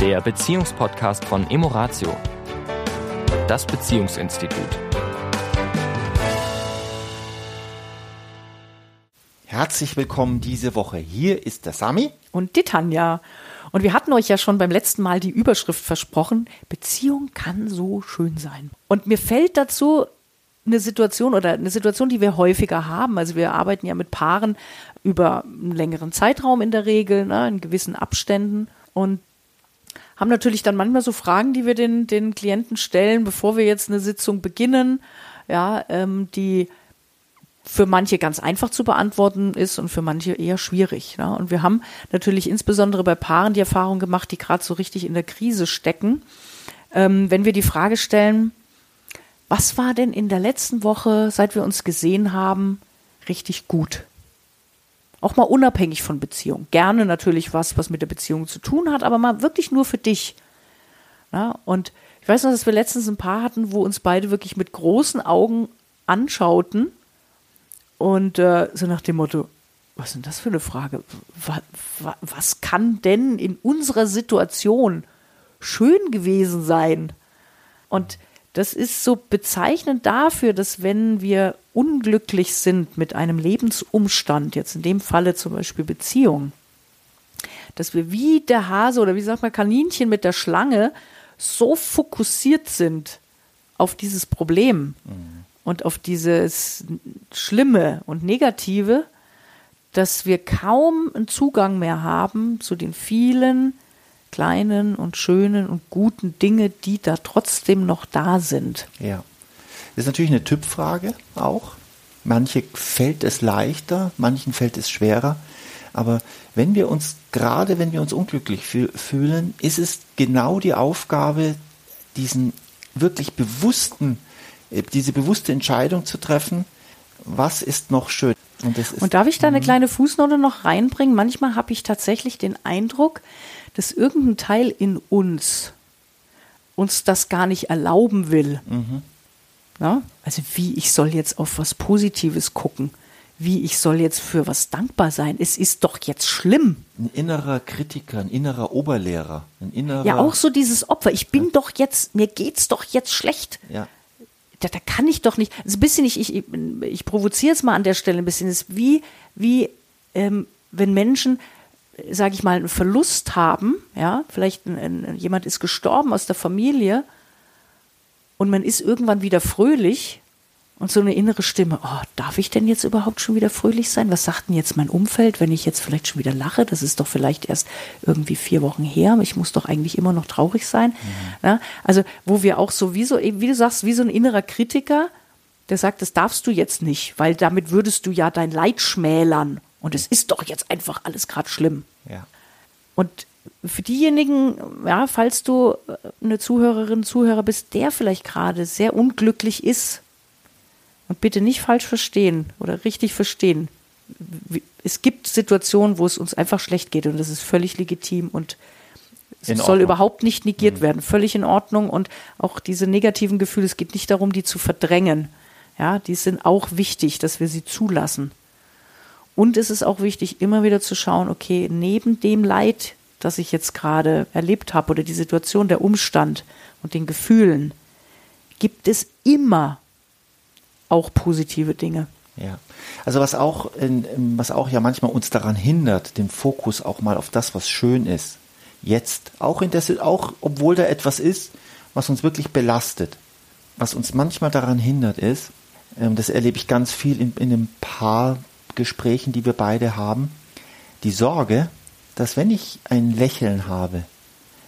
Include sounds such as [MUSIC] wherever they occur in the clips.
der Beziehungspodcast von Emoratio, das Beziehungsinstitut. Herzlich willkommen diese Woche. Hier ist der Sami. Und die Tanja. Und wir hatten euch ja schon beim letzten Mal die Überschrift versprochen, Beziehung kann so schön sein. Und mir fällt dazu eine Situation oder eine Situation, die wir häufiger haben. Also wir arbeiten ja mit Paaren über einen längeren Zeitraum in der Regel, ne, in gewissen Abständen und haben natürlich dann manchmal so Fragen, die wir den, den Klienten stellen, bevor wir jetzt eine Sitzung beginnen, ja, ähm, die für manche ganz einfach zu beantworten ist und für manche eher schwierig. Ne? Und wir haben natürlich insbesondere bei Paaren die Erfahrung gemacht, die gerade so richtig in der Krise stecken, ähm, wenn wir die Frage stellen, was war denn in der letzten Woche, seit wir uns gesehen haben, richtig gut? Auch mal unabhängig von Beziehung. Gerne natürlich was, was mit der Beziehung zu tun hat, aber mal wirklich nur für dich. Ja, und ich weiß noch, dass wir letztens ein Paar hatten, wo uns beide wirklich mit großen Augen anschauten und äh, so nach dem Motto, was ist denn das für eine Frage? Was, was kann denn in unserer Situation schön gewesen sein? Und das ist so bezeichnend dafür, dass wenn wir unglücklich sind mit einem Lebensumstand, jetzt in dem Falle zum Beispiel Beziehung, dass wir wie der Hase oder wie sagt man Kaninchen mit der Schlange so fokussiert sind auf dieses Problem mhm. und auf dieses Schlimme und Negative, dass wir kaum einen Zugang mehr haben zu den vielen kleinen und schönen und guten Dinge, die da trotzdem noch da sind. Ja. Das ist natürlich eine Typfrage auch. Manche fällt es leichter, manchen fällt es schwerer. Aber wenn wir uns, gerade wenn wir uns unglücklich fühlen, ist es genau die Aufgabe, diesen wirklich bewussten, äh, diese bewusste Entscheidung zu treffen, was ist noch schön. Und, und darf ich da eine mhm. kleine Fußnote noch reinbringen? Manchmal habe ich tatsächlich den Eindruck, dass irgendein Teil in uns uns das gar nicht erlauben will. Mhm. Ja? Also wie ich soll jetzt auf was Positives gucken, wie ich soll jetzt für was dankbar sein. Es ist doch jetzt schlimm. Ein innerer Kritiker, ein innerer Oberlehrer, ein innerer. Ja, auch so dieses Opfer. Ich bin ja. doch jetzt, mir geht's doch jetzt schlecht. Ja. Da, da kann ich doch nicht. Also ein bisschen, ich, ich, ich provoziere es mal an der Stelle ein bisschen. Es ist wie, wie ähm, wenn Menschen sage ich mal, einen Verlust haben, ja, vielleicht ein, ein, jemand ist gestorben aus der Familie und man ist irgendwann wieder fröhlich und so eine innere Stimme, oh, darf ich denn jetzt überhaupt schon wieder fröhlich sein? Was sagt denn jetzt mein Umfeld, wenn ich jetzt vielleicht schon wieder lache? Das ist doch vielleicht erst irgendwie vier Wochen her. Ich muss doch eigentlich immer noch traurig sein. Mhm. Ja, also, wo wir auch so, wie so, wie du sagst, wie so ein innerer Kritiker, der sagt, das darfst du jetzt nicht, weil damit würdest du ja dein Leid schmälern. Und es ist doch jetzt einfach alles gerade schlimm. Ja. Und für diejenigen, ja, falls du äh, eine Zuhörerin, Zuhörer bist, der vielleicht gerade sehr unglücklich ist, und bitte nicht falsch verstehen oder richtig verstehen. Es gibt Situationen, wo es uns einfach schlecht geht und das ist völlig legitim und es soll überhaupt nicht negiert mhm. werden. Völlig in Ordnung und auch diese negativen Gefühle, es geht nicht darum, die zu verdrängen. Ja, die sind auch wichtig, dass wir sie zulassen. Und es ist auch wichtig, immer wieder zu schauen, okay, neben dem Leid, das ich jetzt gerade erlebt habe oder die Situation, der Umstand und den Gefühlen, gibt es immer auch positive Dinge. Ja, also was auch, was auch ja manchmal uns daran hindert, den Fokus auch mal auf das, was schön ist, jetzt, auch in der, auch obwohl da etwas ist, was uns wirklich belastet, was uns manchmal daran hindert, ist, ähm, das erlebe ich ganz viel in, in einem Paar, Gesprächen, die wir beide haben, die Sorge, dass wenn ich ein Lächeln habe,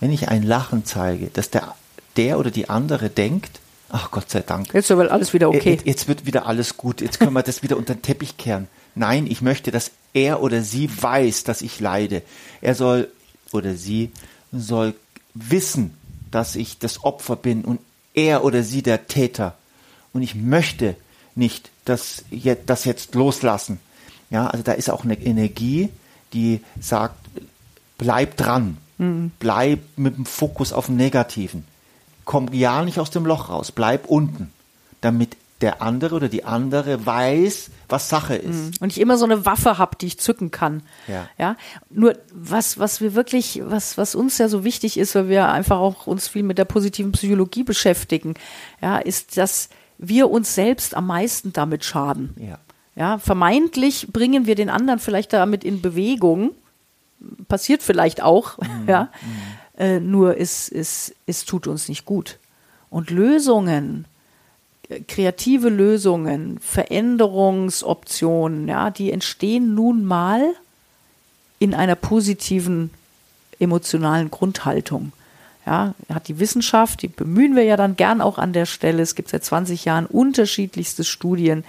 wenn ich ein Lachen zeige, dass der, der oder die andere denkt, ach Gott sei Dank. Jetzt aber alles wieder okay. Jetzt, jetzt wird wieder alles gut. Jetzt können wir das wieder unter den Teppich kehren. Nein, ich möchte, dass er oder sie weiß, dass ich leide. Er soll oder sie soll wissen, dass ich das Opfer bin und er oder sie der Täter. Und ich möchte nicht das jetzt loslassen. Ja, also da ist auch eine Energie, die sagt, bleib dran, mhm. bleib mit dem Fokus auf dem Negativen. Komm ja nicht aus dem Loch raus, bleib unten, damit der andere oder die andere weiß, was Sache ist. Und ich immer so eine Waffe habe, die ich zücken kann. Ja. ja. Nur was, was wir wirklich, was, was uns ja so wichtig ist, weil wir einfach auch uns viel mit der positiven Psychologie beschäftigen, ja, ist, dass wir uns selbst am meisten damit schaden. Ja. Ja, vermeintlich bringen wir den anderen vielleicht damit in Bewegung. Passiert vielleicht auch, [LAUGHS] ja. Äh, nur es, es, es tut uns nicht gut. Und Lösungen, äh, kreative Lösungen, Veränderungsoptionen, ja, die entstehen nun mal in einer positiven emotionalen Grundhaltung. Ja, hat die Wissenschaft, die bemühen wir ja dann gern auch an der Stelle. Es gibt seit 20 Jahren unterschiedlichste Studien,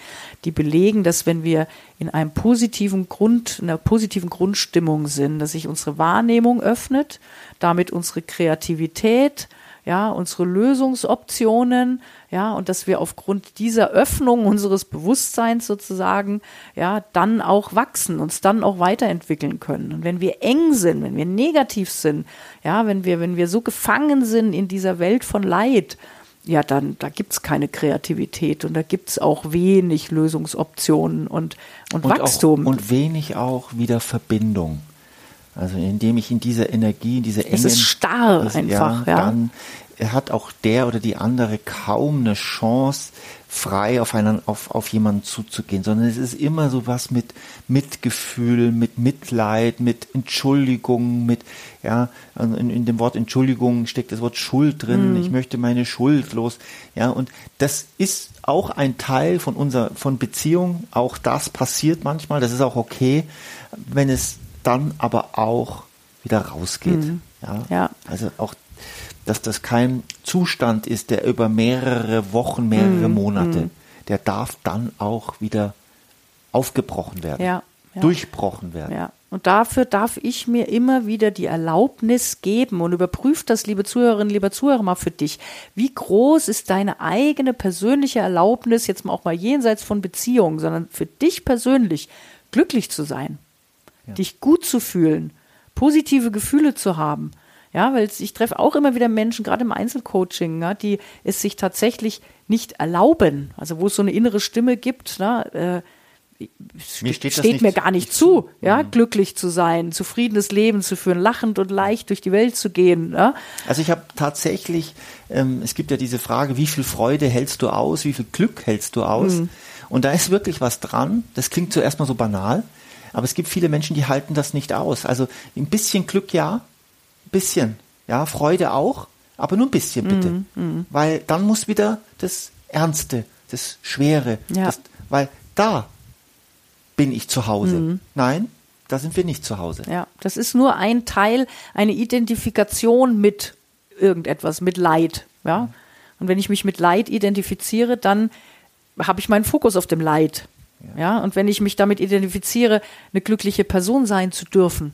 die belegen, dass wenn wir in einem positiven Grund, in einer positiven Grundstimmung sind, dass sich unsere Wahrnehmung öffnet, damit unsere Kreativität, ja, unsere Lösungsoptionen, ja, und dass wir aufgrund dieser Öffnung unseres Bewusstseins sozusagen, ja, dann auch wachsen, uns dann auch weiterentwickeln können. Und wenn wir eng sind, wenn wir negativ sind, ja, wenn wir, wenn wir so gefangen sind in dieser Welt von Leid, ja, dann, da gibt's keine Kreativität und da gibt's auch wenig Lösungsoptionen und, und, Und, Wachstum. auch, und wenig auch wieder Verbindung. Also indem ich in dieser Energie, in dieser engen... Es ist starr das- einfach, ja. Dann hat auch der oder die andere kaum eine Chance, frei auf, einen, auf, auf jemanden zuzugehen, sondern es ist immer so was mit Mitgefühl, mit Mitleid, mit Entschuldigung, mit, ja, in, in dem Wort Entschuldigung steckt das Wort Schuld drin, Mhm. ich möchte meine Schuld los, ja, und das ist auch ein Teil von unserer, von Beziehung, auch das passiert manchmal, das ist auch okay, wenn es dann aber auch wieder rausgeht, ja, Mhm. Ja. also auch dass das kein Zustand ist, der über mehrere Wochen, mehrere Mhm. Monate, der darf dann auch wieder aufgebrochen werden, Ja, ja. durchbrochen werden. Ja. Und dafür darf ich mir immer wieder die Erlaubnis geben und überprüf das, liebe Zuhörerinnen, lieber Zuhörer, mal für dich. Wie groß ist deine eigene persönliche Erlaubnis, jetzt mal auch mal jenseits von Beziehungen, sondern für dich persönlich glücklich zu sein, dich gut zu fühlen, positive Gefühle zu haben. Ja, weil ich treffe auch immer wieder Menschen, gerade im Einzelcoaching, ja, die es sich tatsächlich nicht erlauben. Also wo es so eine innere Stimme gibt, ne, äh, Mir steht steht nicht mir gar nicht zu, ja, Mhm. glücklich zu sein, zufriedenes Leben zu führen, lachend und leicht durch die Welt zu gehen. Ja? Also ich habe tatsächlich, ähm, es gibt ja diese Frage, wie viel Freude hältst du aus, wie viel Glück hältst du aus? Mhm. Und da ist wirklich was dran. Das klingt zuerst mal so banal, aber es gibt viele Menschen, die halten das nicht aus. Also ein bisschen Glück ja, ein bisschen, ja, Freude auch, aber nur ein bisschen bitte, Mhm, weil dann muss wieder das Ernste, das Schwere, Ja. das, weil da bin ich zu Hause. Mhm. Nein, da sind wir nicht zu Hause. Ja, das ist nur ein Teil, eine Identifikation mit irgendetwas, mit Leid. Ja? Und wenn ich mich mit Leid identifiziere, dann habe ich meinen Fokus auf dem Leid. Ja. Und wenn ich mich damit identifiziere, eine glückliche Person sein zu dürfen,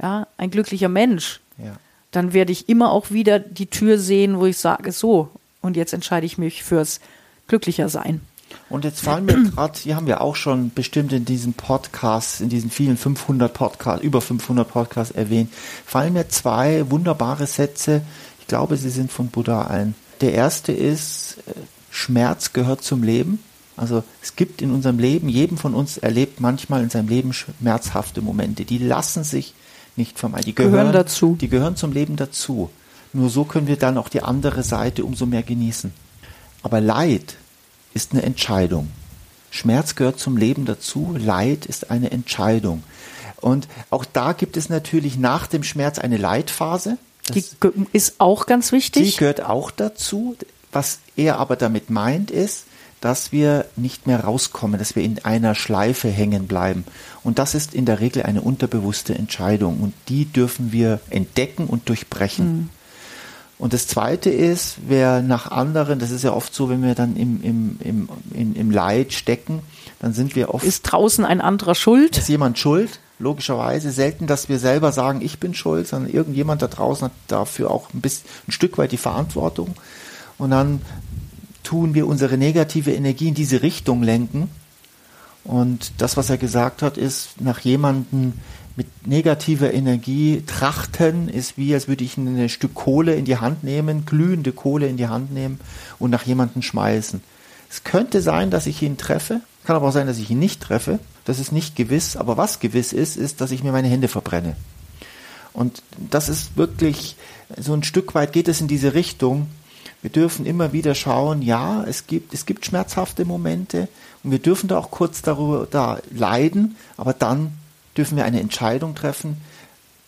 ja, ein glücklicher Mensch, Ja. dann werde ich immer auch wieder die Tür sehen, wo ich sage, so, und jetzt entscheide ich mich fürs glücklicher sein. Und jetzt fallen mir [CLEARS THROAT] gerade, hier haben wir auch schon bestimmt in diesem Podcast, in diesen vielen 500 Podcasts, über 500 Podcasts erwähnt, fallen mir zwei wunderbare Sätze. Ich glaube, sie sind von Buddha ein. Der erste ist, äh, Schmerz gehört zum Leben. Also es gibt in unserem Leben, jedem von uns erlebt manchmal in seinem Leben schmerzhafte Momente. Die lassen sich nicht vermeiden. Die Gehören dazu. Die gehören zum Leben dazu. Nur so können wir dann auch die andere Seite umso mehr genießen. Aber Leid ist eine Entscheidung. Schmerz gehört zum Leben dazu, Leid ist eine Entscheidung. Und auch da gibt es natürlich nach dem Schmerz eine Leitphase. Das, Die ist auch ganz die wichtig. gehört auch dazu. Was er aber damit meint, ist, dass wir nicht mehr rauskommen, dass wir in einer Schleife hängen bleiben. Und das ist in der Regel eine unterbewusste Entscheidung. Und die dürfen wir entdecken und durchbrechen. Und das Zweite ist, wer nach anderen, das ist ja oft so, wenn wir dann im, im, im, im, im Leid stecken, dann sind wir oft Ist draußen ein anderer schuld? ist jemand schuld? Logischerweise selten, dass wir selber sagen, ich bin schuld, sondern irgendjemand da draußen hat dafür auch ein, bisschen, ein Stück weit die Verantwortung. Und dann tun wir unsere negative Energie in diese Richtung lenken. Und das, was er gesagt hat, ist, nach jemandem mit negativer Energie trachten, ist wie, als würde ich ein Stück Kohle in die Hand nehmen, glühende Kohle in die Hand nehmen und nach jemandem schmeißen. Es könnte sein, dass ich ihn treffe, kann aber auch sein, dass ich ihn nicht treffe. Das ist nicht gewiss, aber was gewiss ist, ist, dass ich mir meine Hände verbrenne. Und das ist wirklich, so ein Stück weit geht es in diese Richtung. Wir dürfen immer wieder schauen, ja, es gibt, es gibt schmerzhafte Momente und wir dürfen da auch kurz darüber da leiden, aber dann dürfen wir eine Entscheidung treffen,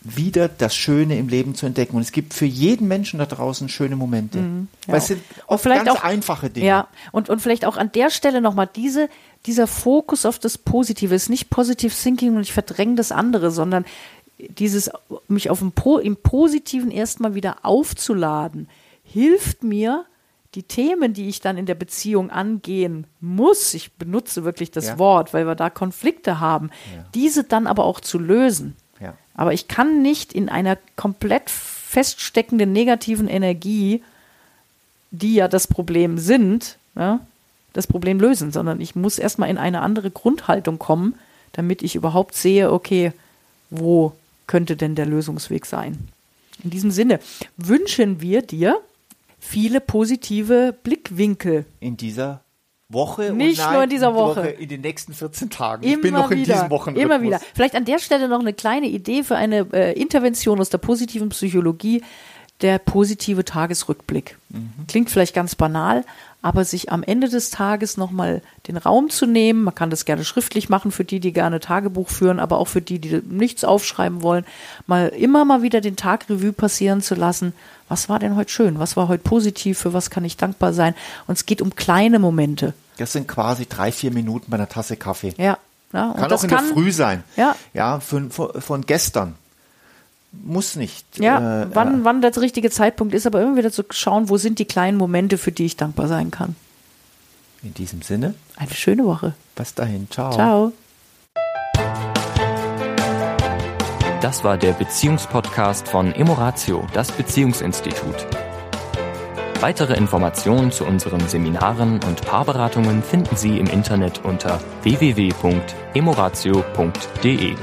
wieder das Schöne im Leben zu entdecken. Und es gibt für jeden Menschen da draußen schöne Momente. Mhm, ja. Weil es sind oft vielleicht ganz auch, einfache Dinge. Ja, und, und vielleicht auch an der Stelle nochmal diese, dieser Fokus auf das Positive ist nicht Positive Thinking und ich verdränge das andere, sondern dieses, mich auf dem, im Positiven erstmal wieder aufzuladen, hilft mir, die Themen, die ich dann in der Beziehung angehen muss, ich benutze wirklich das ja. Wort, weil wir da Konflikte haben, ja. diese dann aber auch zu lösen. Ja. Aber ich kann nicht in einer komplett feststeckenden negativen Energie, die ja das Problem sind, ja, das Problem lösen, sondern ich muss erstmal in eine andere Grundhaltung kommen, damit ich überhaupt sehe, okay, wo könnte denn der Lösungsweg sein? In diesem Sinne wünschen wir dir viele positive Blickwinkel. In dieser Woche nicht nein, nur in dieser Woche. Woche. in den nächsten 14 Tagen. Immer ich bin noch wieder, in diesen Wochen. Immer wieder. Vielleicht an der Stelle noch eine kleine Idee für eine äh, Intervention aus der positiven Psychologie der positive Tagesrückblick. Mhm. Klingt vielleicht ganz banal, aber sich am Ende des Tages nochmal den Raum zu nehmen, man kann das gerne schriftlich machen für die, die gerne Tagebuch führen, aber auch für die, die nichts aufschreiben wollen, mal immer mal wieder den Tag Revue passieren zu lassen. Was war denn heute schön? Was war heute positiv? Für was kann ich dankbar sein? Und es geht um kleine Momente. Das sind quasi drei, vier Minuten bei einer Tasse Kaffee. Ja. ja kann auch in kann, der Früh sein. Ja. Ja, von, von, von gestern muss nicht. Ja, äh, wann, äh, wann der richtige Zeitpunkt ist, aber immer wieder zu schauen, wo sind die kleinen Momente, für die ich dankbar sein kann. In diesem Sinne. Eine schöne Woche. Bis dahin. Ciao. Ciao. Das war der Beziehungspodcast von Emoratio, das Beziehungsinstitut. Weitere Informationen zu unseren Seminaren und Paarberatungen finden Sie im Internet unter www.emoratio.de.